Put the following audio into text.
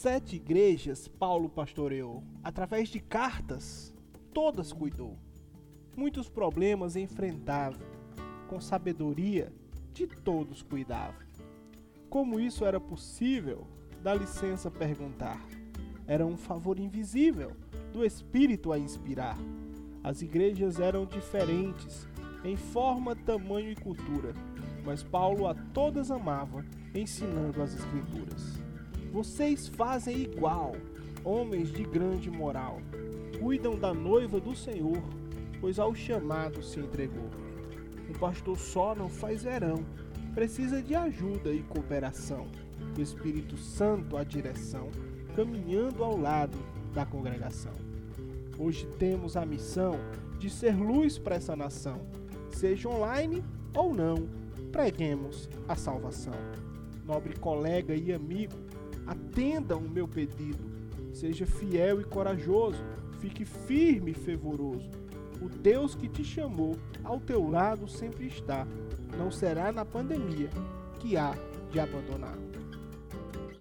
sete igrejas Paulo pastoreou. Através de cartas, todas cuidou. Muitos problemas enfrentava. Com sabedoria, de todos cuidava. Como isso era possível? Dá licença perguntar. Era um favor invisível do Espírito a inspirar. As igrejas eram diferentes em forma, tamanho e cultura, mas Paulo a todas amava, ensinando as Escrituras. Vocês fazem igual, homens de grande moral, cuidam da noiva do Senhor, pois ao chamado se entregou. Um pastor só não faz verão, precisa de ajuda e cooperação. O Espírito Santo a direção, caminhando ao lado da congregação. Hoje temos a missão de ser luz para essa nação, seja online ou não, preguemos a salvação. Nobre colega e amigo, atenda o meu pedido, seja fiel e corajoso, fique firme e fervoroso. O Deus que te chamou ao teu lado sempre está, não será na pandemia que há de abandonar.